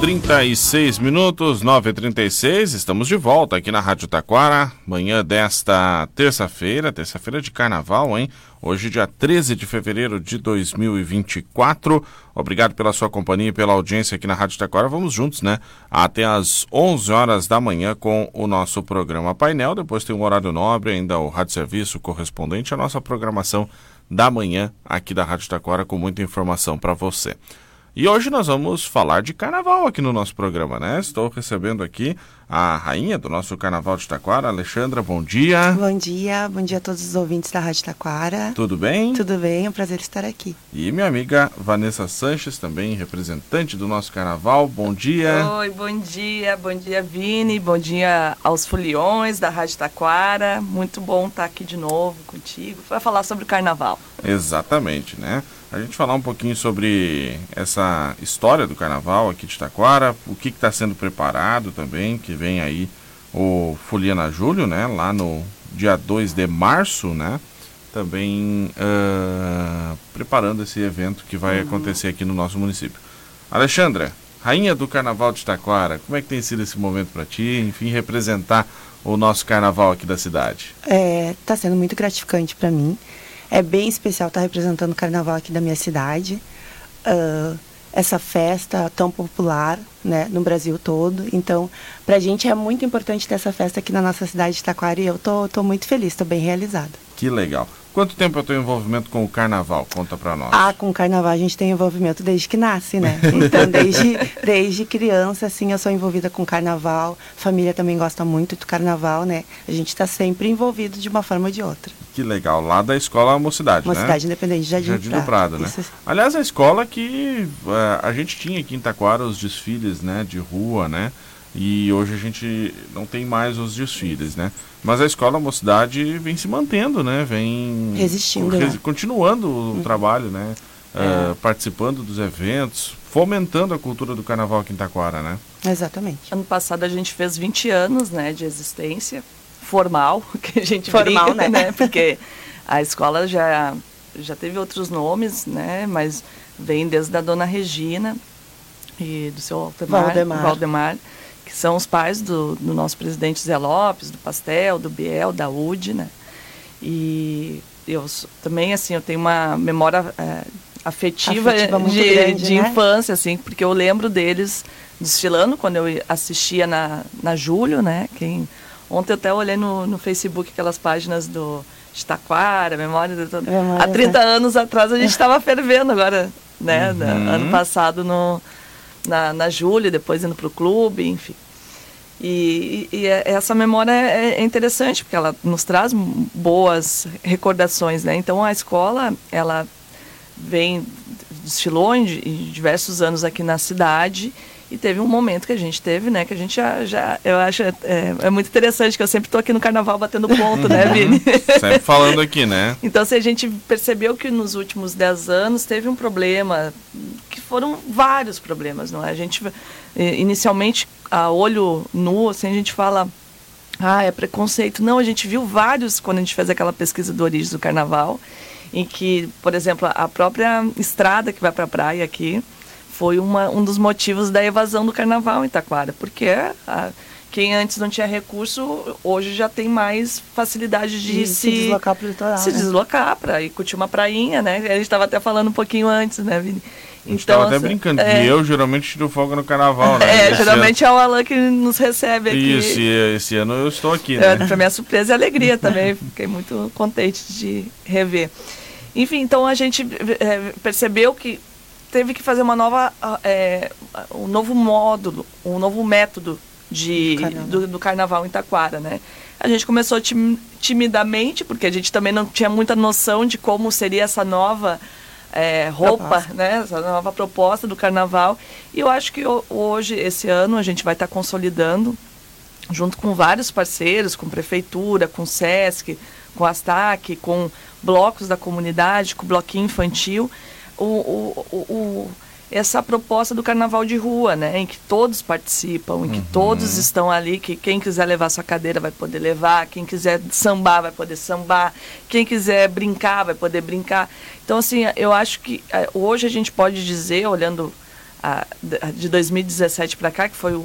horas 36 minutos, 9h36, estamos de volta aqui na Rádio Taquara, manhã desta terça-feira, terça-feira de carnaval, hein? Hoje, dia 13 de fevereiro de 2024. Obrigado pela sua companhia e pela audiência aqui na Rádio Taquara. Vamos juntos, né? Até às 11 horas da manhã com o nosso programa Painel. Depois tem um horário nobre, ainda o Rádio Serviço correspondente à nossa programação da manhã aqui da Rádio Taquara com muita informação para você. E hoje nós vamos falar de carnaval aqui no nosso programa, né? Estou recebendo aqui a rainha do nosso carnaval de Taquara, Alexandra, bom dia. Bom dia, bom dia a todos os ouvintes da Rádio Taquara. Tudo bem? Tudo bem, é um prazer estar aqui. E minha amiga Vanessa Sanches, também representante do nosso carnaval, bom dia. Oi, bom dia, bom dia Vini, bom dia aos foliões da Rádio Taquara. Muito bom estar aqui de novo contigo para falar sobre o carnaval. Exatamente, né? a gente falar um pouquinho sobre essa história do carnaval aqui de Taquara, o que está sendo preparado também, que vem aí o Foliana Júlio, né, lá no dia 2 de março, né, também uh, preparando esse evento que vai uhum. acontecer aqui no nosso município. Alexandra, rainha do carnaval de Taquara, como é que tem sido esse momento para ti, enfim, representar o nosso carnaval aqui da cidade? É, tá sendo muito gratificante para mim. É bem especial estar representando o carnaval aqui da minha cidade. Uh, essa festa tão popular né, no Brasil todo. Então, para a gente é muito importante ter essa festa aqui na nossa cidade de Taquara e eu tô, tô muito feliz, estou bem realizada. Que legal. Quanto tempo é o teu envolvimento com o carnaval? Conta para nós. Ah, com o carnaval a gente tem envolvimento desde que nasce, né? Então, desde, desde criança, assim, eu sou envolvida com carnaval. Família também gosta muito do carnaval, né? A gente está sempre envolvido de uma forma ou de outra. Que legal. Lá da escola Mocidade, Mocidade né? Mocidade Independente de Jardim, Jardim do Prado. né? Isso. Aliás, a escola que uh, a gente tinha aqui em Taquara os desfiles, né? De rua, né? E hoje a gente não tem mais os desfiles, né? Mas a escola Mocidade vem se mantendo, né? Vem resistindo, né? continuando o uhum. trabalho, né? É. Uh, participando dos eventos, fomentando a cultura do carnaval aqui em Taquara, né? Exatamente. Ano passado a gente fez 20 anos, né, de existência formal, que a gente formal, brinca, né? né? Porque a escola já já teve outros nomes, né? Mas vem desde a dona Regina e do seu Altemar, Valdemar. Valdemar que são os pais do, do nosso presidente Zé Lopes, do Pastel, do Biel, da UD, né? E eu também, assim, eu tenho uma memória é, afetiva, afetiva de, grande, de né? infância, assim, porque eu lembro deles desfilando quando eu assistia na, na Júlio, né? Quem, ontem eu até olhei no, no Facebook aquelas páginas do de Taquara, memória, de, memória há 30 tá. anos atrás a gente estava fervendo agora, né? Uhum. Ano passado no na, na Júlia, depois indo para o clube, enfim. E, e, e, é, essa memória é, é interessante, porque ela nos traz boas recordações, né? Então, a escola, ela vem, desfilou em, em diversos anos aqui na cidade e teve um momento que a gente teve, né? Que a gente já, já eu acho, é, é muito interessante, que eu sempre estou aqui no carnaval batendo ponto, né, uhum. Vini? sempre falando aqui, né? Então, se a gente percebeu que nos últimos 10 anos teve um problema, que foram vários problemas, não é? A gente, inicialmente, a olho nu, assim, a gente fala, ah, é preconceito. Não, a gente viu vários quando a gente fez aquela pesquisa do origem do carnaval, em que, por exemplo, a própria estrada que vai para a praia aqui, foi uma, um dos motivos da evasão do carnaval em Taquara, porque a, quem antes não tinha recurso, hoje já tem mais facilidade de, de se, se, deslocar para o litoral. Se né? deslocar para ir curtir uma prainha, né? A gente estava até falando um pouquinho antes, né, Vini? Então, até brincando, é... que eu geralmente tiro folga no carnaval, né? É, esse geralmente ano... é o Alan que nos recebe aqui. Isso, e esse ano eu estou aqui, né? É, para minha surpresa e alegria também, fiquei muito contente de rever. Enfim, então a gente é, percebeu que teve que fazer uma nova, é, um novo módulo, um novo método de, carnaval. Do, do, carnaval em Taquara, né? A gente começou tim, timidamente, porque a gente também não tinha muita noção de como seria essa nova é, roupa, proposta. né? Essa nova proposta do carnaval. E eu acho que hoje, esse ano, a gente vai estar consolidando, junto com vários parceiros, com prefeitura, com SESC, com Astac, com blocos da comunidade, com o bloquinho infantil, o, o, o, essa proposta do carnaval de rua, né, em que todos participam, em que uhum. todos estão ali, que quem quiser levar sua cadeira vai poder levar, quem quiser sambar vai poder sambar, quem quiser brincar vai poder brincar. Então, assim, eu acho que é, hoje a gente pode dizer, olhando a, de 2017 para cá, que foi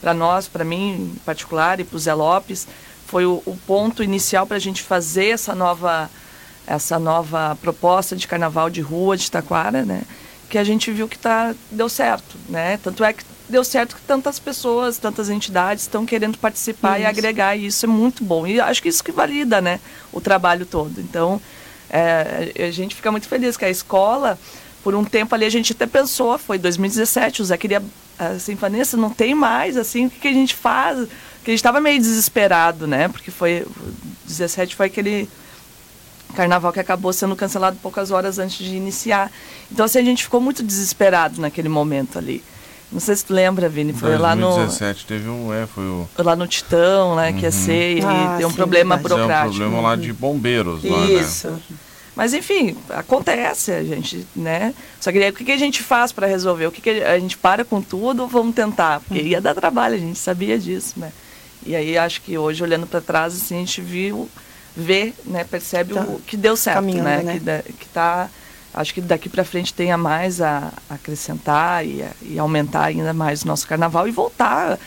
para nós, para mim em particular, e para o Zé Lopes, foi o, o ponto inicial para a gente fazer essa nova, essa nova proposta de carnaval de rua de Taquara, né? Que a gente viu que tá, deu certo, né? Tanto é que deu certo que tantas pessoas, tantas entidades estão querendo participar isso. e agregar, e isso é muito bom. E acho que isso que valida, né? O trabalho todo. Então, é, a gente fica muito feliz que a escola por um tempo ali a gente até pensou, foi 2017, o Zé queria, assim, Vanessa, não tem mais, assim, o que, que a gente faz? Porque a gente estava meio desesperado, né? Porque foi, 17 foi aquele carnaval que acabou sendo cancelado poucas horas antes de iniciar. Então, assim, a gente ficou muito desesperado naquele momento ali. Não sei se tu lembra, Vini, foi 2017 lá no... 2017 teve um, é, foi o... Lá no Titão, né, uhum. que ia ser, e ah, deu um sim, problema burocrático. É um problema lá de bombeiros Isso. lá, né? Isso. Mas enfim, acontece, a gente, né? Só que o que, a gente faz para resolver? O que, que a gente para com tudo ou vamos tentar? Porque ia dar trabalho, a gente sabia disso, né? E aí acho que hoje, olhando para trás, assim, a gente viu, vê, né, percebe tá. o que deu certo, né? né? Que, da, que tá, acho que daqui para frente tenha mais a, acrescentar e, a, e aumentar ainda mais o nosso carnaval e voltar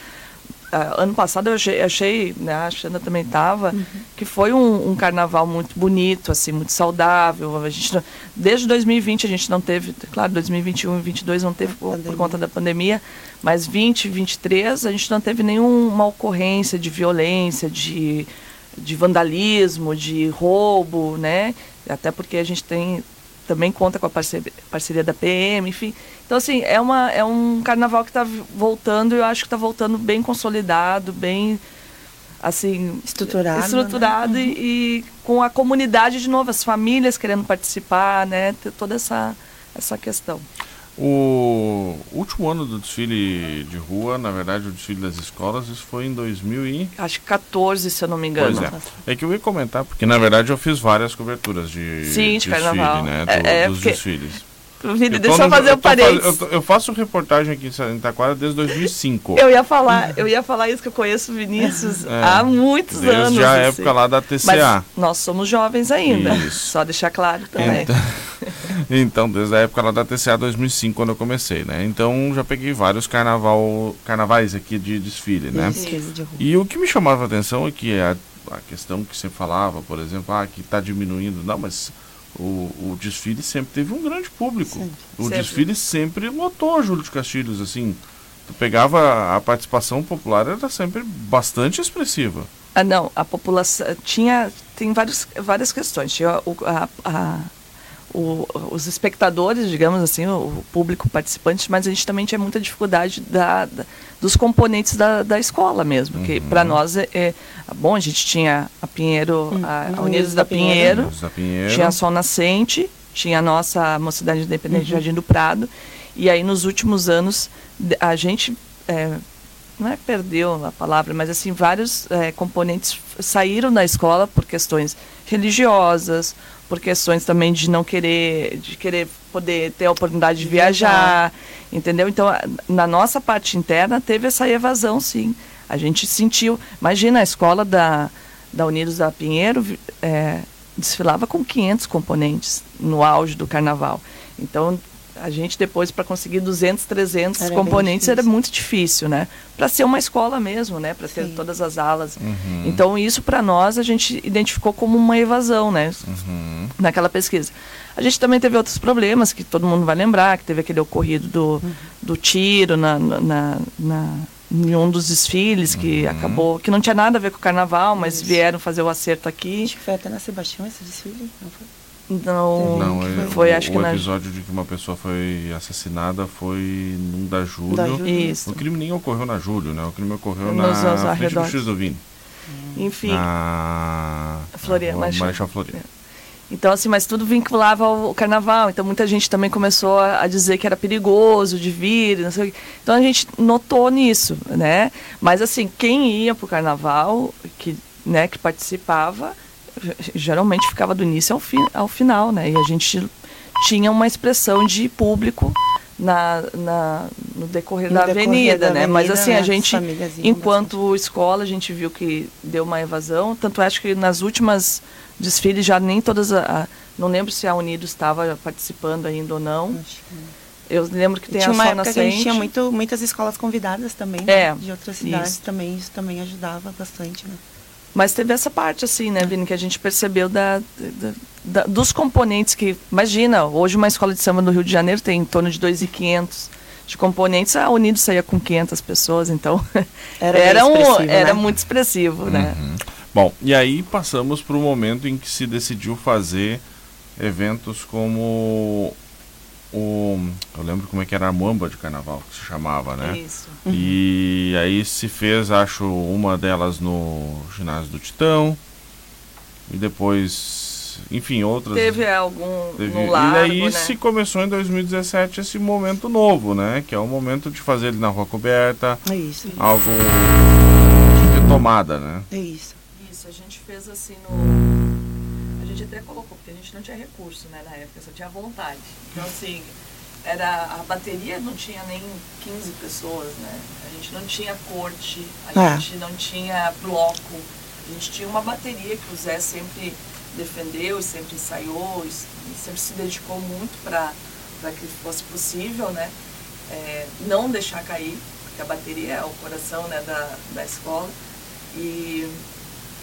Uh, ano passado eu achei, achei né, a Xana também estava, uhum. que foi um, um, carnaval muito bonito, assim, muito saudável. A gente, desde 2020 a gente não teve, claro, 2021 e 2022 não teve por, por, conta da pandemia, mas 20 23 a gente não teve nenhuma ocorrência de violência, de, de vandalismo, de roubo, né? Até porque a gente tem também conta com a parceria, parceria da PM, enfim. Então, assim, é, uma, é um carnaval que está voltando e eu acho que está voltando bem consolidado, bem, assim... Estruturado. Estruturado né? e, e, com a comunidade de novo, as famílias querendo participar, né? Ter toda essa, essa questão. O último ano do desfile de rua, na verdade, o desfile das escolas, isso foi em 2000 e... Acho que 14, se eu não me engano. Pois é. É que eu ia comentar, porque na verdade eu fiz várias coberturas de, Sim, de, de carnaval. né? Do, é, é, dos porque... desfiles. Vini, deixa eu fazer um parênteses. Eu, eu, faço reportagem aqui em Itaquara desde 2005. Eu ia falar, eu ia falar isso que eu conheço o Vinícius é, há muitos desde anos. Desde a assim. época lá da TCA. Mas nós somos jovens ainda. Isso. Só deixar claro também. Então, então, desde a época lá da TCA 2005, quando eu comecei, né? Então, já peguei vários carnaval, carnavais aqui de desfile, né? E o que me chamava a atenção é que a, a questão que você falava, por exemplo, ah, que está diminuindo. Não, mas o, o, desfile sempre teve um grande público. Sempre. O sempre. desfile sempre lotou Júlio de Castilhos, assim. Tu pegava a participação popular era sempre bastante expressiva. Ah, não, a população tinha tem vários, várias questões. Tinha a, a o, os espectadores, digamos assim, o público participante, mas a gente também tinha muita dificuldade da, da dos componentes da, da escola mesmo, uhum. que para nós é, é, bom, a gente tinha a Pinheiro, uhum. a, a Unidos da, da Pinheiro, Pinheiro, da Pinheiro, tinha a Sol Nascente, tinha a nossa Mocidade Independente uhum. Jardim do Prado, e aí nos últimos anos a gente é, não é perdeu a palavra, mas assim vários é, componentes saíram da escola por questões religiosas, por questões também de não querer, de querer poder ter a oportunidade de viajar, entendeu? Então, na nossa parte interna teve essa evasão, sim. A gente sentiu, imagina a escola da, da Unidos da Pinheiro é, desfilava com 500 componentes no auge do carnaval. Então, a gente depois para conseguir 200, 300 era componentes era muito difícil, né? Para ser uma escola mesmo, né? Para ter todas as alas. Uhum. Então isso para nós a gente identificou como uma evasão, né? Uhum. Naquela pesquisa. A gente também teve outros problemas que todo mundo vai lembrar, que teve aquele ocorrido do, uhum. do tiro na, na, na, em um dos desfiles que uhum. acabou, que não tinha nada a ver com o carnaval, mas isso. vieram fazer o acerto aqui. Acho que foi até na Sebastião esse desfile, não foi? Não, não é, foi, o, acho que o episódio na... de que uma pessoa foi assassinada foi num da Júlio. Da Júlio. Isso. O crime nem ocorreu na Júlio, né? O crime ocorreu Nos na frente do X do Vini. Hum. Enfim. Na Floriano, Marechal Floriano. É. Então, assim, mas tudo vinculava ao carnaval. Então, muita gente também começou a, a dizer que era perigoso de vir, não sei o quê. Então, a gente notou nisso, né? Mas, assim, quem ia para o carnaval, que, né, que participava, geralmente ficava do início ao, fi, ao final, né? E a gente tinha uma expressão de público na, na no decorrer, no da, decorrer avenida, da, avenida, né? Mas assim, né? a gente, enquanto escola, a gente viu que deu uma evasão. Tanto acho que nas últimas desfiles já nem todas a, a não lembro se a Unidos estava participando ainda ou não. Eu lembro que tem tinha a uma Sol época Nascente. que a gente tinha muito, muitas escolas convidadas também, né? É, de outras cidades isso. também, isso também ajudava bastante, né? Mas teve essa parte, assim, né, Vini, que a gente percebeu da, da- da- dos componentes que. Imagina, hoje uma escola de samba no Rio de Janeiro tem em torno de 2.500 de componentes, a Unido saía com 500 pessoas, então Era era, um, expressivo, era né? muito expressivo, né? Bom, e aí passamos para o momento em que se decidiu fazer eventos como o. Eu lembro como é que era a Muamba de Carnaval, que se chamava, né? Isso. E aí se fez, acho, uma delas no ginásio do Titão. E depois, enfim, outras. Teve algum Teve- no largo, e aí né? se começou em 2017 esse momento novo, né? Que é o momento de fazer ele na rua coberta, É isso, algo de retomada, né? é isso. Isso, a gente fez assim no. A gente até colocou, gente não tinha recurso, né, na época, só tinha vontade. Então, assim, era, a bateria não tinha nem 15 pessoas, né? A gente não tinha corte, a É. gente não tinha bloco. A gente tinha uma bateria que o Zé sempre defendeu e sempre ensaiou sempre se dedicou muito para que fosse possível, né? É, não deixar cair, porque a bateria é o coração né, da, da escola. E,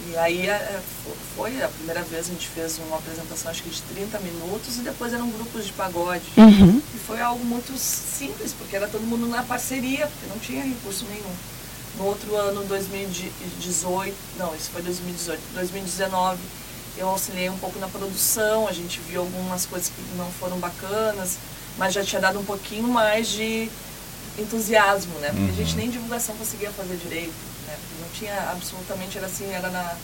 e aí é, fo- foi a primeira vez que a gente fez uma apresentação acho que de 30 minutos e depois eram grupos de pagode. Uhum. E foi algo muito simples, porque era todo mundo na parceria, porque não tinha recurso nenhum. No outro ano, 2018, não, isso foi 2018, 2019, eu auxiliei um pouco na produção, a gente viu algumas coisas que não foram bacanas, mas já tinha dado um pouquinho mais de entusiasmo, né? Porque a gente nem divulgação conseguia fazer direito, né? Não tinha absolutamente, era assim, era na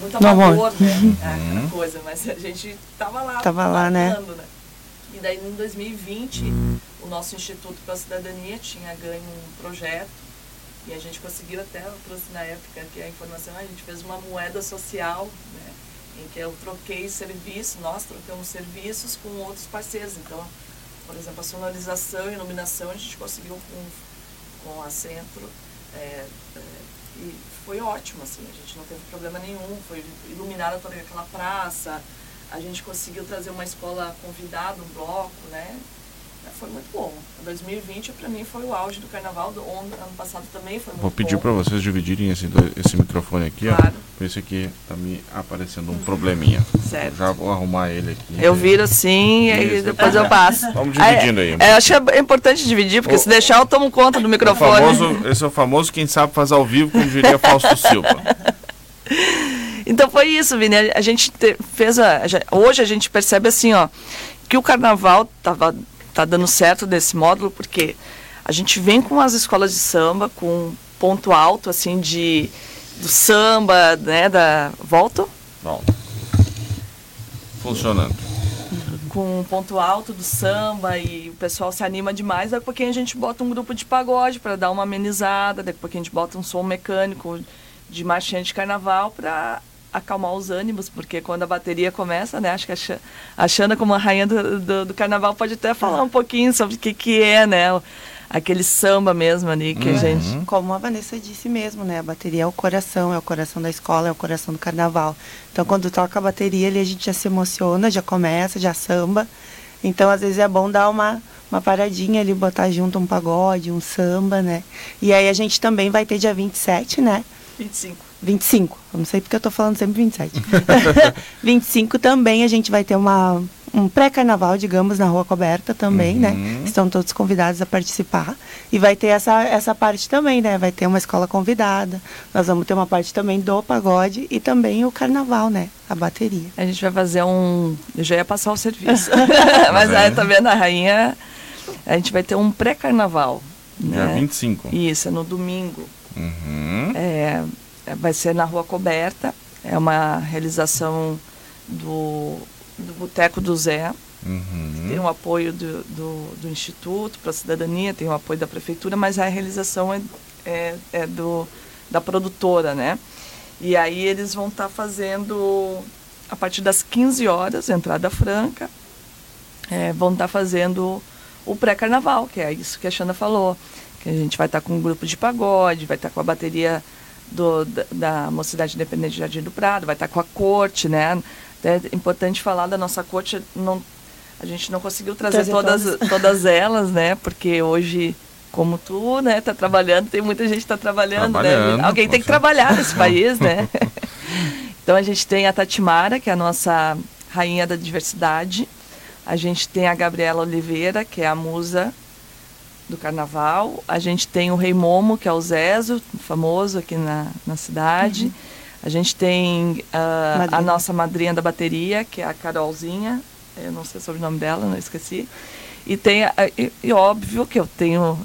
muito amador, né? Aquela coisa, mas a gente tava lá. Tava lá, né? né? E daí em 2020, o nosso Instituto para a Cidadania tinha ganho um projeto e a gente conseguiu até, eu trouxe na época que a informação, a gente fez uma moeda social, né? Em que eu troquei serviço, nós trocamos serviços com outros parceiros. Então, por exemplo, a sonorização e iluminação a gente conseguiu com, com a Centro. é, é, e foi ótimo, assim, a gente não teve problema nenhum, foi iluminada toda aquela praça, a gente conseguiu trazer uma escola convidada, um bloco, né? Foi muito bom. 2020 para mim foi o auge do carnaval, do ano ano passado também foi muito Vou pedir para vocês dividirem esse, esse microfone aqui, Claro. ó. Esse aqui tá me aparecendo um probleminha. Certo. Já vou arrumar ele aqui. Eu viro assim e depois eu passo. Vamos dividindo aí. É, acho que é importante dividir, porque O- se deixar eu tomo conta do microfone. famoso, esse é o famoso quem sabe faz ao vivo, como diria Fausto Silva. Então foi isso, Vini. A- gente te- fez a, hoje a gente percebe assim, ó, que o carnaval tava tá dando certo desse módulo porque a gente vem com as escolas de samba com um ponto alto assim de do samba, né, da volto Bom, funcionando. com um ponto alto do samba e o pessoal se anima demais, daqui a pouquinho a gente bota um grupo de pagode para dar uma amenizada, daqui a pouquinho a gente bota um som mecânico de marchinha de carnaval para acalmar os ânimos, porque quando a bateria começa, né, acho que a Xa- a Xana como a rainha do, do, do carnaval pode até falar um pouquinho sobre o que que é, né, o- aquele samba mesmo ali que a gente... Como a Vanessa disse mesmo, né? A bateria é o coração, é o coração da escola, é o coração do carnaval. Então, quando toca a bateria ali, a gente já se emociona, já começa, já samba. Então, às vezes é bom dar uma, uma paradinha ali, botar junto um pagode, um samba, né? E aí a gente também vai ter dia 27, né? 25. 25, eu não sei porque eu tô falando sempre 27. 25 também a gente vai ter uma, um pré-carnaval, digamos, na Rua Coberta também, né? Estão todos convidados a participar. E vai ter essa, essa parte também, né? Vai ter uma escola convidada. Nós vamos ter uma parte também do pagode e também o carnaval, né? A bateria. A gente vai fazer um. Eu já ia passar o serviço. Mas aí, tá vendo, a rainha. A gente vai ter um pré-carnaval. Dia Né? 25. Isso, é no domingo. Uhum. É, vai ser na Rua Coberta. É uma realização do, do Boteco do Zé. Uhum. Tem o apoio do, do, do Instituto para a Cidadania, tem o apoio da Prefeitura, mas a realização é, é, é do, da produtora, né? E aí eles vão estar fazendo, a partir das 15 horas, entrada franca, é, vão estar fazendo o pré-carnaval, que é isso que a Xana falou. Que a gente vai estar com um grupo de pagode, vai estar com a bateria do, da, da Mocidade Independente de Jardim do Prado, vai estar com a corte, né? É importante falar da nossa corte, não, A gente não conseguiu trazer, trazer todas, todas elas, né? Porque hoje como tu, né, tá trabalhando, tem muita gente que tá trabalhando, né? trabalhando né? Alguém tem que trabalhar nesse país, né? então a gente tem a Tatimara, que é a nossa rainha da diversidade. A gente tem a Gabriela Oliveira, que é a musa do carnaval. A gente tem o Rei Momo, que é o Zezo, famoso aqui na, na cidade. Uhum. A gente tem uh, a nossa madrinha da bateria, que é a Carolzinha. Eu não sei sobre o nome dela, não esqueci. E tem, e, e óbvio que eu tenho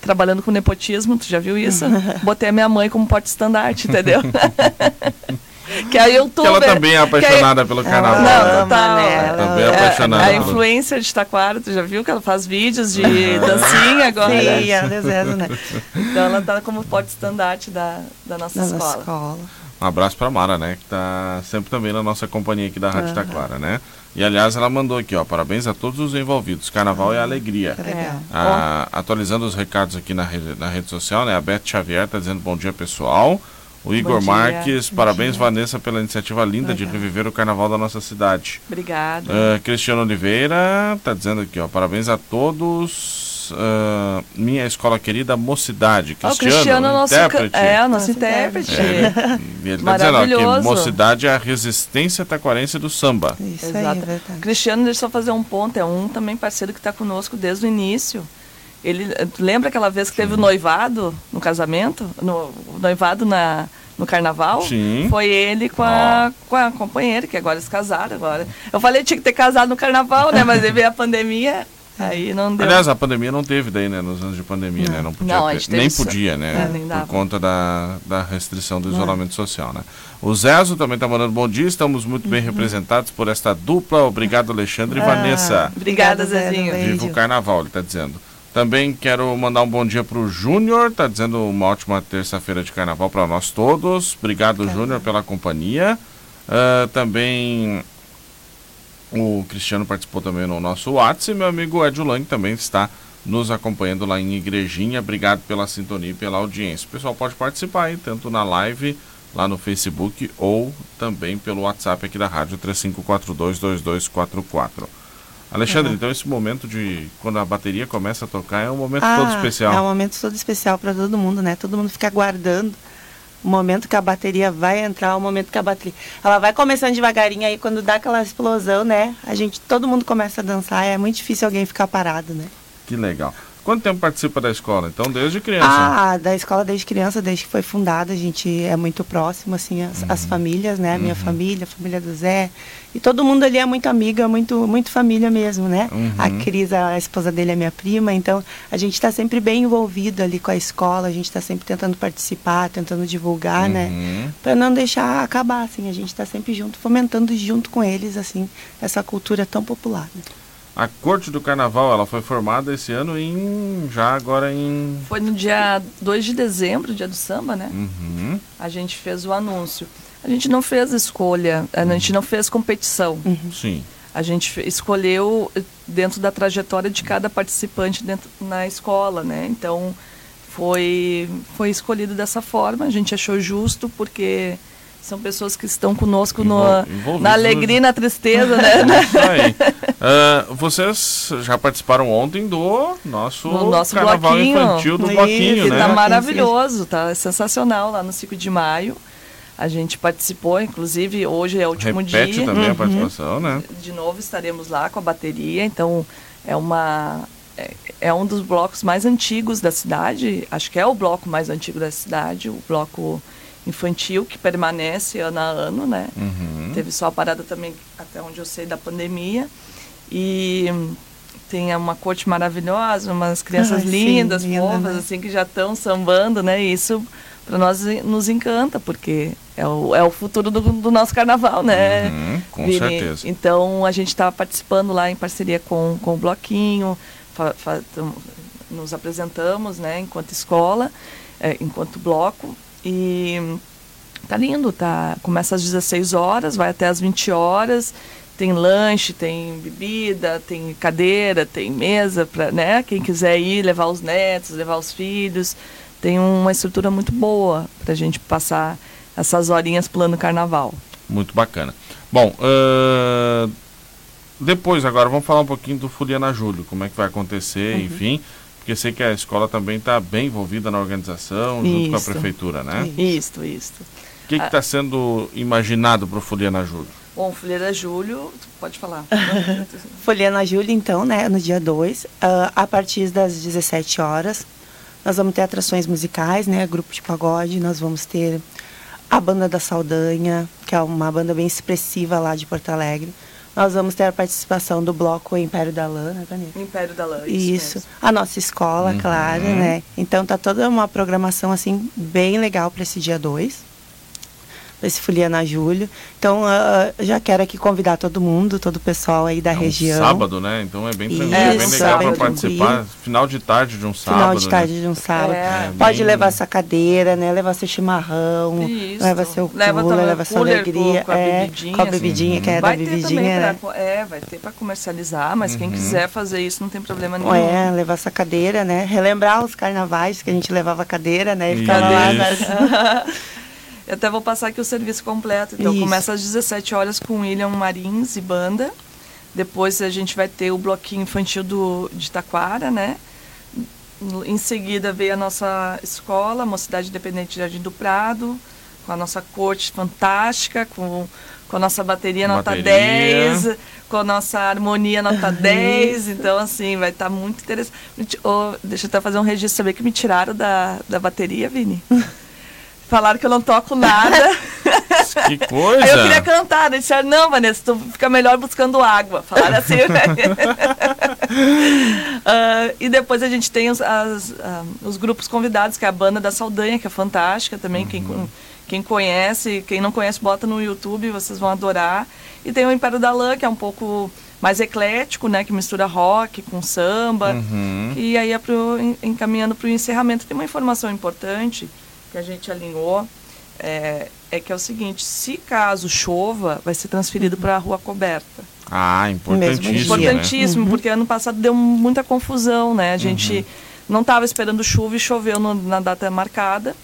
trabalhando com nepotismo, tu já viu isso? Botei a minha mãe como porte-estandarte, entendeu? que a youtuber... Que ela também é apaixonada pelo carnaval. Não, total. Né? Ela também é apaixonada. A, a influencer de Taquara, tu já viu que ela faz vídeos de dancinha agora? Sim, ela desenha, né? Então ela tá como porte-estandarte da, da nossa da escola. Nossa escola. Um abraço para Mara, né? Que tá sempre também na nossa companhia aqui da Rádio uhum. Taquara, né? E aliás, ela mandou aqui, ó, parabéns a todos os envolvidos. Carnaval uhum. é alegria. É. Ah, atualizando os recados aqui na rede, na rede social, né? A Beth Xavier tá dizendo bom dia, pessoal. O Igor Marques, parabéns, dia. Vanessa, pela iniciativa linda Legal. de reviver o carnaval da nossa cidade. Obrigada. Uh, Cristiano Oliveira tá dizendo aqui, ó, parabéns a todos uh, minha escola querida Mocidade. Cristiano, oh, Cristiano é nosso intérprete. É, o nosso intérprete. É. ele está dizendo ó, que Mocidade é a resistência taquarense do samba. Isso Exato. aí, é verdade. Cristiano, deixa eu só fazer um ponto, é um também parceiro que está conosco desde o início. Ele lembra aquela vez que teve o noivado no casamento? No, noivado na, no carnaval? Sim. Foi ele com a, oh. com a companheira, que agora se casaram agora. Eu falei que tinha que ter casado no carnaval, né? Mas aí veio a pandemia. Aí não deu. Aliás, a pandemia não teve daí, né? Nos anos de pandemia, não. né? Não podia não, ter, nem podia, né? É, nem por conta da, da restrição do isolamento social, né? O Zezo também está mandando bom dia, estamos muito bem uhum. representados por esta dupla. Obrigado, Alexandre e ah, Vanessa. Obrigada, Zezinho. Viva o carnaval, ele está dizendo. Também quero mandar um bom dia para o Júnior, está dizendo uma ótima terça-feira de carnaval para nós todos. Obrigado, Júnior, pela companhia. Uh, também o Cristiano participou também no nosso WhatsApp e meu amigo Ed Lang também está nos acompanhando lá em Igrejinha. Obrigado pela sintonia e pela audiência. O pessoal pode participar aí, tanto na live lá no Facebook ou também pelo WhatsApp aqui da rádio 35422244. Alexandre, uhum. então esse momento de quando a bateria começa a tocar é um momento ah, todo especial. É um momento todo especial para todo mundo, né? Todo mundo fica aguardando o momento que a bateria vai entrar, o momento que a bateria. Ela vai começando devagarinho aí, quando dá aquela explosão, né? A gente, todo mundo começa a dançar, é muito difícil alguém ficar parado, né? Que legal. Quanto tempo participa da escola? Então, desde criança? Ah, da escola desde criança, desde que foi fundada, a gente é muito próximo, assim, as, uhum. as famílias, né? A minha uhum. família, a família do Zé. E todo mundo ali é muito amiga, muito, muito família mesmo, né? Uhum. A Cris, a esposa dele é minha prima, então a gente está sempre bem envolvido ali com a escola, a gente está sempre tentando participar, tentando divulgar, né? Uhum. Para não deixar acabar, assim, a gente está sempre junto, fomentando junto com eles, assim, essa cultura tão popular. Né? A Corte do Carnaval, ela foi formada esse ano em. já agora em. Foi no dia 2 de dezembro, dia do samba, né? Uhum. A gente fez o anúncio. A gente não fez escolha, a gente uhum. não fez competição. Uhum. Sim. A gente escolheu dentro da trajetória de cada participante dentro na escola, né? Então foi foi escolhido dessa forma. A gente achou justo porque são pessoas que estão conosco no, na alegria e na tristeza, né? Isso aí. Uh, vocês já participaram ontem do nosso, no nosso carnaval bloquinho. infantil do Isso, bloquinho, né? Tá maravilhoso, tá sensacional lá no 5 de maio. A gente participou, inclusive hoje é o último Repete dia. também uhum. a participação, né? De novo estaremos lá com a bateria, então é uma é, é um dos blocos mais antigos da cidade, acho que é o bloco mais antigo da cidade, o bloco infantil que permanece ano a ano, né? Uhum. Teve só a parada também, até onde eu sei, da pandemia. E tem uma corte maravilhosa, umas crianças Ai, lindas, sim, fofas, né? assim, que já estão sambando, né? E isso para nós nos encanta, porque é o, é o futuro do, do nosso carnaval, né? Uhum, com Vini? certeza. Então a gente está participando lá em parceria com, com o Bloquinho, fa, fa, nos apresentamos, né, enquanto escola, é, enquanto bloco, e tá lindo, tá? Começa às 16 horas, vai até às 20 horas. Tem lanche, tem bebida, tem cadeira, tem mesa para, né, quem quiser ir, levar os netos, levar os filhos. Tem uma estrutura muito boa para a gente passar essas horinhas plano carnaval. Muito bacana. Bom, uh, depois, agora, vamos falar um pouquinho do Fuliana Júlio, como é que vai acontecer, Uhum. enfim, porque sei que a escola também está bem envolvida na organização, junto com a Isso. prefeitura, né? Isso. Isto, isto. O que está sendo imaginado para o Fuliana Júlio? Bom, Folheira Júlio, pode falar. Foliana Júlia, então, né, no dia 2, a partir das 17 horas, nós vamos ter atrações musicais, né, grupo de pagode, nós vamos ter a Banda da Saldanha, que é uma banda bem expressiva lá de Porto Alegre. Nós vamos ter a participação do bloco Império da Lã, né, Vanessa? Império da Lã. Isso, mesmo. a nossa escola, Uhum. claro, né? Então tá toda uma programação assim bem legal para esse dia 2. Esse Fuliana Júlio. Então, ah, já quero aqui convidar todo mundo, todo o pessoal aí da É um região. sábado, né? Então é bem Isso, tranquilo, é bem Isso, legal para participar. Final de tarde de um sábado. Final de né? tarde de um sábado. É, Pode bem- levar sua cadeira, né? Levar seu chimarrão, Isso. leva seu Leva cooler, também leva sua alegria. com- a é, bebidinha, com a assim. bebidinha, quem é vai da ter bebidinha, também né? pra, é, vai ter para comercializar, mas quem Uhum. quiser fazer isso não tem problema nenhum. É, levar essa cadeira, né? Relembrar os carnavais que a gente levava a cadeira, né? E ficava lá. Isso. Eu até vou passar aqui o serviço completo. Então, Isso. começa às 17 horas com William Marins e banda. Depois a gente vai ter o bloquinho infantil do, de Taquara, né? Em seguida veio a nossa escola, Mocidade Independente de Jardim do Prado, com a nossa corte fantástica, com, com a nossa bateria nota Bateria. 10, com a nossa harmonia nota 10. Então, assim, vai estar muito interessante. Ô, deixa eu até fazer um registro, saber que me tiraram da, da bateria, Vini. Falaram que eu não toco nada. Que coisa! Aí eu queria cantar, né? disseram, não, Vanessa, tu fica melhor buscando água. Falaram assim. Ah, e depois a gente tem os, as, ah, os grupos convidados, que é a Banda da Saldanha, que é fantástica também. Quem, con- quem conhece, quem não conhece, bota no YouTube, vocês vão adorar. E tem o Império da Lã, que é um pouco mais eclético, né? Que mistura rock com samba. Uhum. E aí é pro, en- encaminhando para o encerramento. Tem uma informação importante que a gente alinhou, é, é que é o seguinte, se caso chova, vai ser transferido para a rua coberta. Ah, importantíssimo. né? Importantíssimo, porque ano passado deu muita confusão, né? A gente não estava esperando chuva e choveu no- na data marcada.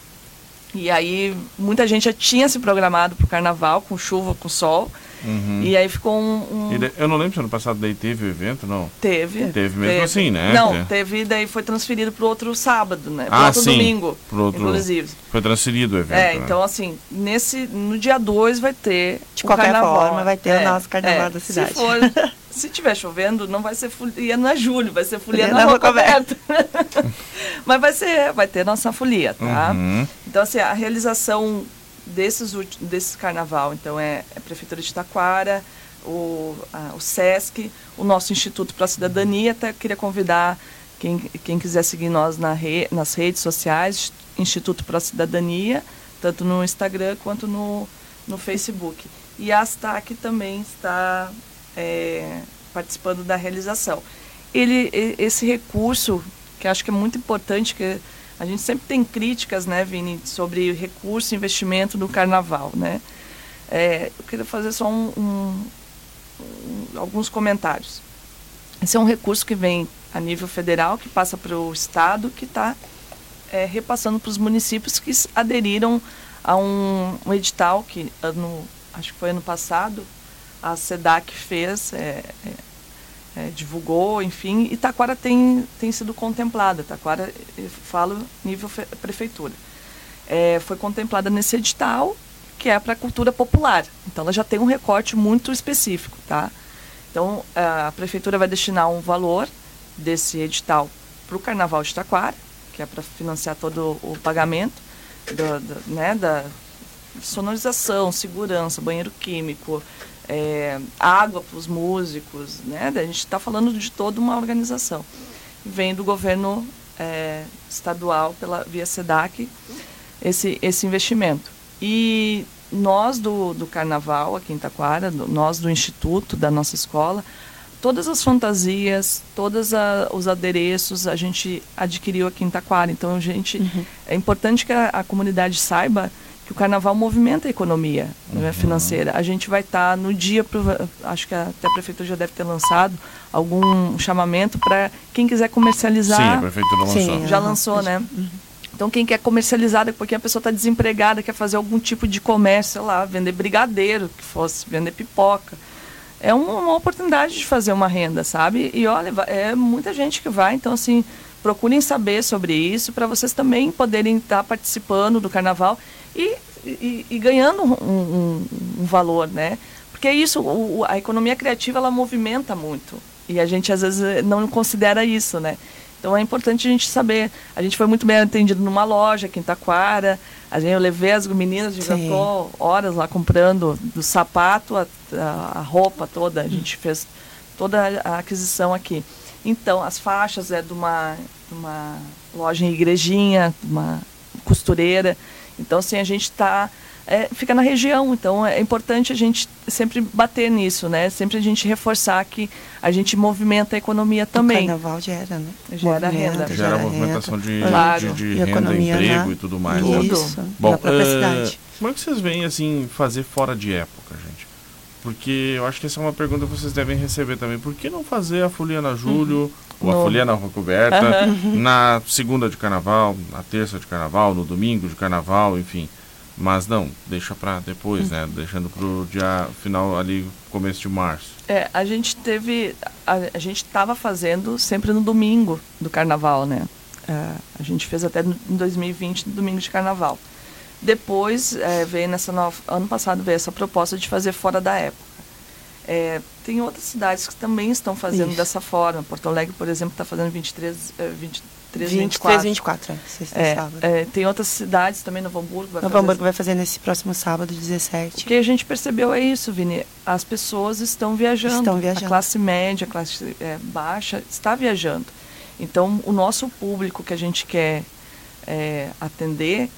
E aí muita gente já tinha se programado para o carnaval, com chuva, com sol. Uhum. E aí ficou um. um- E de- Eu não lembro se ano passado daí teve o evento, não. Teve. Teve mesmo assim, né? Não, É. teve, daí foi transferido para o outro sábado, né? Para Ah, outro sim, domingo, pro outro- inclusive. Foi transferido o evento. É, né? então assim, nesse, no dia 2 vai ter De o qualquer carnaval. forma, vai ter o nosso carnaval da cidade. Se for, se tiver chovendo, não vai ser folia na julho, vai ser folia Folia na Rua coberta. Mas vai ser, vai ter nossa folia, tá? Uhum. Então assim, a realização desses desses carnaval, então é, é a prefeitura de Taquara, o, a- o SESC, o nosso Instituto para a Cidadania, até queria convidar quem, quem quiser seguir nós na re, nas redes sociais, Instituto para a Cidadania, tanto no Instagram quanto no, no Facebook. E a Astac também está é, participando da realização. Ele, esse recurso, que acho que é muito importante, que a gente sempre tem críticas, né, Vini, sobre recurso e investimento no carnaval, né? É, eu queria fazer só um- um- um- alguns comentários. Esse é um recurso que vem a nível federal, que passa para o Estado, que está é, repassando para os municípios que aderiram a um, um edital que, ano, acho que foi ano passado, a SEDAC fez, é, é, divulgou, enfim, e Taquara tem, tem sido contemplada. Taquara, eu falo nível fe- prefeitura. É, foi contemplada nesse edital, que é para a cultura popular. Então, ela já tem um recorte muito específico, tá? Então, a prefeitura vai destinar um valor desse edital para o Carnaval de Taquara, que é para financiar todo o pagamento do, do- né, da sonorização, segurança, banheiro químico, é, água para os músicos, né? A gente está falando de toda uma organização. Vem do governo é, estadual pela via SEDAC esse, esse investimento. E nós do, do Carnaval aqui em Taquara, do- nós do Instituto, da nossa escola, todas as fantasias, todos a- os adereços a gente adquiriu aqui em Taquara. Então, gente, é importante que a, a comunidade saiba que o Carnaval movimenta a economia né, financeira. A gente vai estar no dia, acho que até a prefeitura já deve ter lançado algum chamamento para quem quiser comercializar. Sim, a prefeitura lançou. Sim, Já lançou, né? Então, quem quer comercializar, porque a pessoa está desempregada, quer fazer algum tipo de comércio, sei lá, vender brigadeiro, que fosse, vender pipoca. é uma oportunidade de fazer uma renda, sabe? E olha, é muita gente que vai, então assim, procurem saber sobre isso para vocês também poderem estar participando do carnaval e, e, e ganhando um, um, um, valor, né? Porque isso, o, a economia criativa ela movimenta muito e a gente às vezes não considera isso, né? Então é importante a gente saber. A gente foi muito bem atendido numa loja aqui em Taquara. A gente, eu levei as meninas, a gente horas lá comprando do sapato, a, a, a, roupa toda. A gente fez toda a aquisição aqui. Então, as faixas é de uma, de uma loja em igrejinha, uma costureira. Então, assim, a gente está é, fica na região. Então é importante a gente sempre bater nisso, né? Sempre a gente reforçar que a gente movimenta a economia também. O carnaval gera, né? Gera renda. Gera, gera movimentação de, claro. de, de renda, emprego na... e tudo mais. Né? Isso, né? Bom, na própria uh, cidade. Como é que vocês veem, assim, fazer fora de época? Porque eu acho que essa é uma pergunta que vocês devem receber também. Por que não fazer a folia na julho, uhum. ou a folia na rua coberta, uhum. na segunda de carnaval, na terça de carnaval, no domingo de carnaval, enfim? Mas não, deixa para depois, né? Deixando para o dia final ali, começo de março. É, a gente teve, a, a gente estava fazendo sempre no domingo do carnaval, né? É, a gente fez até em 2020, no domingo de carnaval. Depois é, veio nessa nova, ano passado veio essa proposta de fazer fora da época. É, tem outras cidades que também estão fazendo Isso. dessa forma. Porto Alegre, por exemplo, está fazendo 23, 20, 23, 24. 24, é, sexta é, sábado. É, tem outras cidades também, Novo Hamburgo. Vai Novo fazer Hamburgo vai fazer nesse próximo sábado, 17. O que a gente percebeu é isso, Vini. As pessoas estão viajando. Estão viajando. A classe média, a classe é, baixa está viajando. Então, o nosso público que a gente quer é, atender,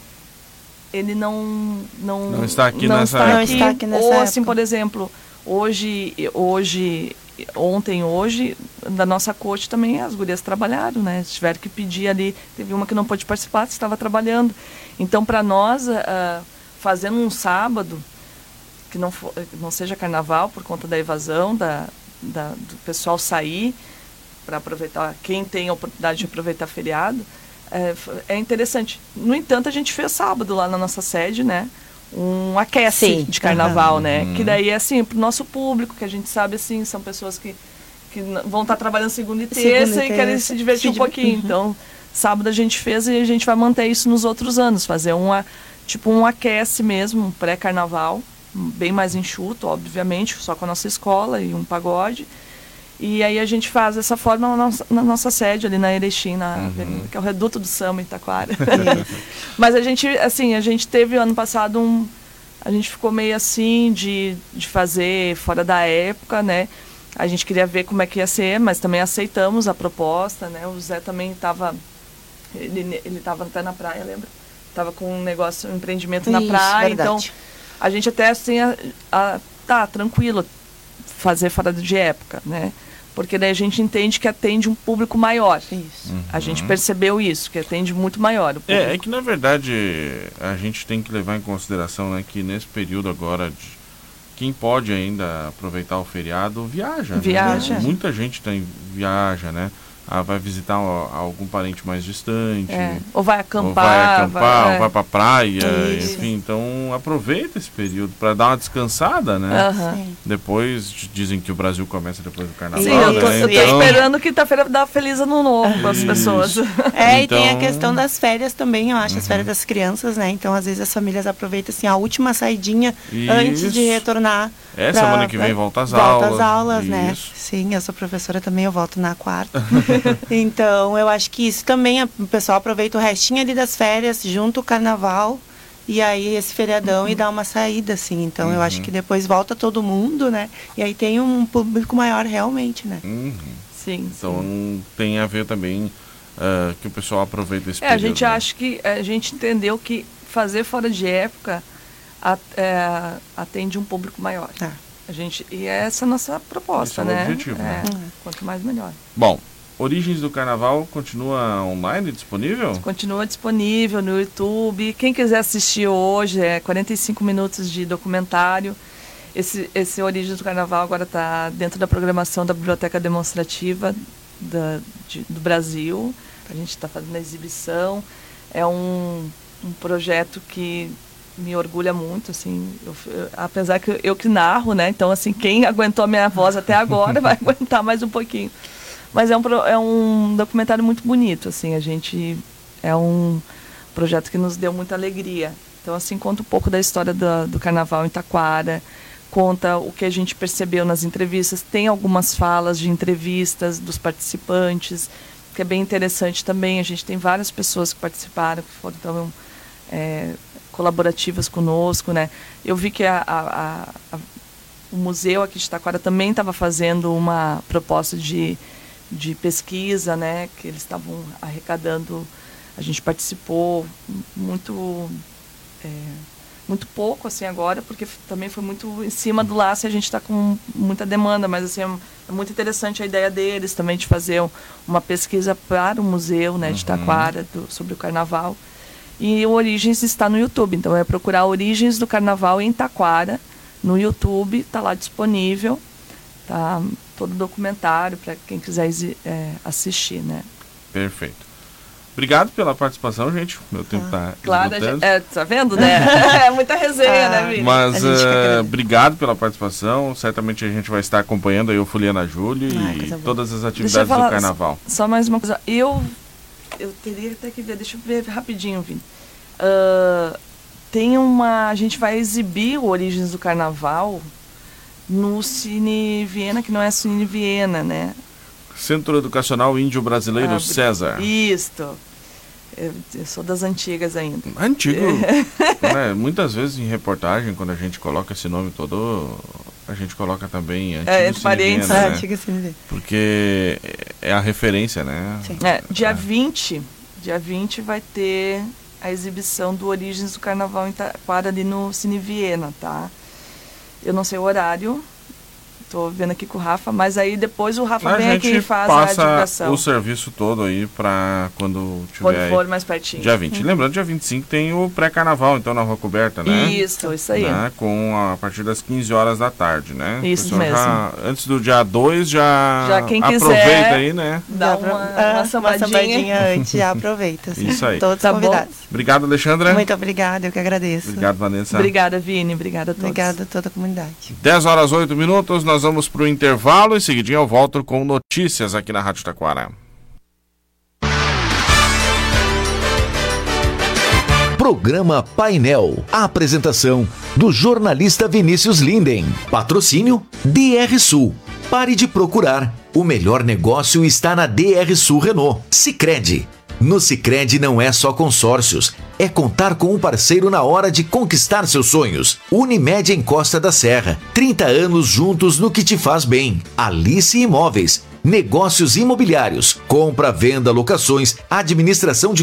ele não não não está aqui não nessa está. Aqui, não está aqui nessa ou época. assim por exemplo hoje hoje ontem, hoje, da nossa corte também as gurias trabalharam, né? Tiveram que pedir ali, teve uma que não pôde participar, estava trabalhando. Então, para nós, uh, fazendo um sábado, que não, for, não seja carnaval, por conta da evasão, da, da do pessoal sair, para aproveitar, quem tem a oportunidade de aproveitar feriado, é, é interessante. No entanto, a gente fez sábado lá na nossa sede, né? um aquece Sim. de carnaval, uhum. né? Que daí é assim, pro nosso público, que a gente sabe assim, são pessoas que, que vão estar tá trabalhando segunda e terça segunda e, e querem se divertir se um pouquinho. Uhum. Então, sábado a gente fez e a gente vai manter isso nos outros anos, fazer uma tipo um aquece mesmo, um pré-carnaval, bem mais enxuto, obviamente, só com a nossa escola e um pagode. E aí a gente faz dessa forma na nossa, na nossa sede ali na Erechim, na, uhum. que é o reduto do Samba, Itaquara. Mas a gente, assim, a gente teve ano passado um... A gente ficou meio assim de, de fazer fora da época, né? A gente queria ver como é que ia ser, mas também aceitamos a proposta, né? O Zé também estava... Ele estava até na praia, lembra? Estava com um negócio, um empreendimento Isso, na praia, verdade. então... A gente até assim, a, a, tá, tranquilo, fazer fora de época, né? Porque daí a gente entende que atende um público maior. Isso. Uhum. A gente percebeu isso, que atende muito maior. É, é que na verdade a gente tem que levar em consideração né, que nesse período agora de quem pode ainda aproveitar o feriado viaja. Né? Viaja. Né? Muita gente tem, viaja, né? Ah, vai visitar algum parente mais distante. É. Ou vai acampar. Ou vai acampar, vai, ou vai pra praia, Isso. enfim. Então aproveita esse período para dar uma descansada, né? Uhum. Depois dizem que o Brasil começa depois do carnaval. Sim, eu tô, né? eu tô então... esperando quinta-feira dar feliz ano novo para as pessoas. É, então... e tem a então questão das férias também, eu acho, uhum. as férias das crianças, né? Então, às vezes as famílias aproveitam assim, a última saidinha Isso. antes de retornar. É, pra, semana que vem volta às aulas. Volta às aulas, né? Sim, eu sou professora também, eu volto na quarta. então, eu acho que isso também, o pessoal aproveita o restinho ali das férias, junto o carnaval, e aí esse feriadão uhum. e dá uma saída, assim. Então, uhum. eu acho uhum. que depois volta todo mundo, né? E aí tem um público maior realmente, né? Uhum. Sim. Então, sim. tem a ver também uh, que o pessoal aproveita esse é, período. A gente né? acha que, a gente entendeu que fazer fora de época é, atende um público maior. Ah. A gente, e é essa a nossa proposta, Esse né? É o objetivo, né? é, né? Quanto mais, melhor. Bom, Origens do Carnaval continua online, disponível? Continua disponível no YouTube. Quem quiser assistir hoje, é 45 minutos de documentário. Esse, esse Origens do Carnaval agora está dentro da programação da Biblioteca Demonstrativa da, de, do Brasil. A gente está fazendo a exibição. É um, um projeto que me orgulha muito, assim, eu, eu, apesar que eu, eu, que narro, né? Então, assim, quem aguentou a minha voz até agora vai aguentar mais um pouquinho. Mas é um, é um documentário muito bonito, assim, a gente é um projeto que nos deu muita alegria. Então, assim, conta um pouco da história do, do Carnaval em Taquara, conta o que a gente percebeu nas entrevistas, tem algumas falas de entrevistas dos participantes, que é bem interessante também. A gente tem várias pessoas que participaram, que foram então, é, colaborativas conosco, né? Eu vi que a, a, a, o museu aqui de Taquara também estava fazendo uma proposta de, de pesquisa, né? Que eles estavam arrecadando, a gente participou muito é, muito pouco assim agora, porque também foi muito em cima do laço e a gente está com muita demanda, mas assim é muito interessante a ideia deles também de fazer uma pesquisa para o museu, né, de uhum. Taquara sobre o Carnaval. E o Origens está no YouTube, então é procurar Origens do Carnaval em Taquara no YouTube, está lá disponível, tá todo o documentário para quem quiser é, assistir, né? Perfeito. Obrigado pela participação, gente. Meu tempo está ah, Claro, gente, é, tá vendo, né? é muita resenha, ah, né, Vini? Mas uh, obrigado pela participação. Certamente a gente vai estar acompanhando aí o Foliana Júlio ah, e todas as atividades falar, do carnaval. Só, só, mais uma coisa. Eu, eu teria até que ver, deixa eu ver rapidinho, Vini. Uh, tem uma. A gente vai exibir o Origens do Carnaval no Cine Viena, que não é Cine Viena, né? Centro Educacional Índio Brasileiro ah, César. Isto. Eu, eu, sou das antigas ainda. Antigo. é, muitas vezes em reportagem, quando a gente coloca esse nome todo, a gente coloca também antigo é, entre parentes, né? antigo Porque é a referência, né? Sim. É, dia é. 20, dia 20 vai ter a exibição do Origens do Carnaval em Taquara ali no Cine Viena, tá? Eu não sei o horário, Tô vendo aqui com o Rafa, mas aí depois o Rafa a vem aqui e faz a divulgação. o serviço todo aí para quando tiver. Quando for mais pertinho. Dia 20. Uhum. Lembrando, dia 25 tem o pré-carnaval, então, na Rua Coberta, né? Isso, isso aí. Né? Com a, a partir das 15 horas da tarde, né? Isso mesmo. Já, antes do dia 2, já, já quem aproveita quiser aí, né? Dá uma, uma, uma sambadinha. Uma sambadinha antes, já aproveita. Assim. Isso aí. Todos tá convidados. Bom. Obrigado, Alexandra. Muito obrigada, eu que agradeço. Obrigado, Vanessa. Obrigada, Vini. Obrigada a todos. Obrigada a toda a comunidade. 10 horas 8 minutos, nós vamos para o intervalo intervalo. Em seguidinho eu volto com notícias aqui na Rádio Taquara. Programa Painel. A apresentação do jornalista Vinícius Linden. Patrocínio DR Sul. Pare de procurar. O melhor negócio está na DR Sul Renault. Sicredi no Sicredi não é só consórcios, é contar com um parceiro na hora de conquistar seus sonhos. Unimed em Costa da Serra, 30 anos juntos no que te faz bem. Alice Imóveis, negócios imobiliários, compra, venda, locações, administração de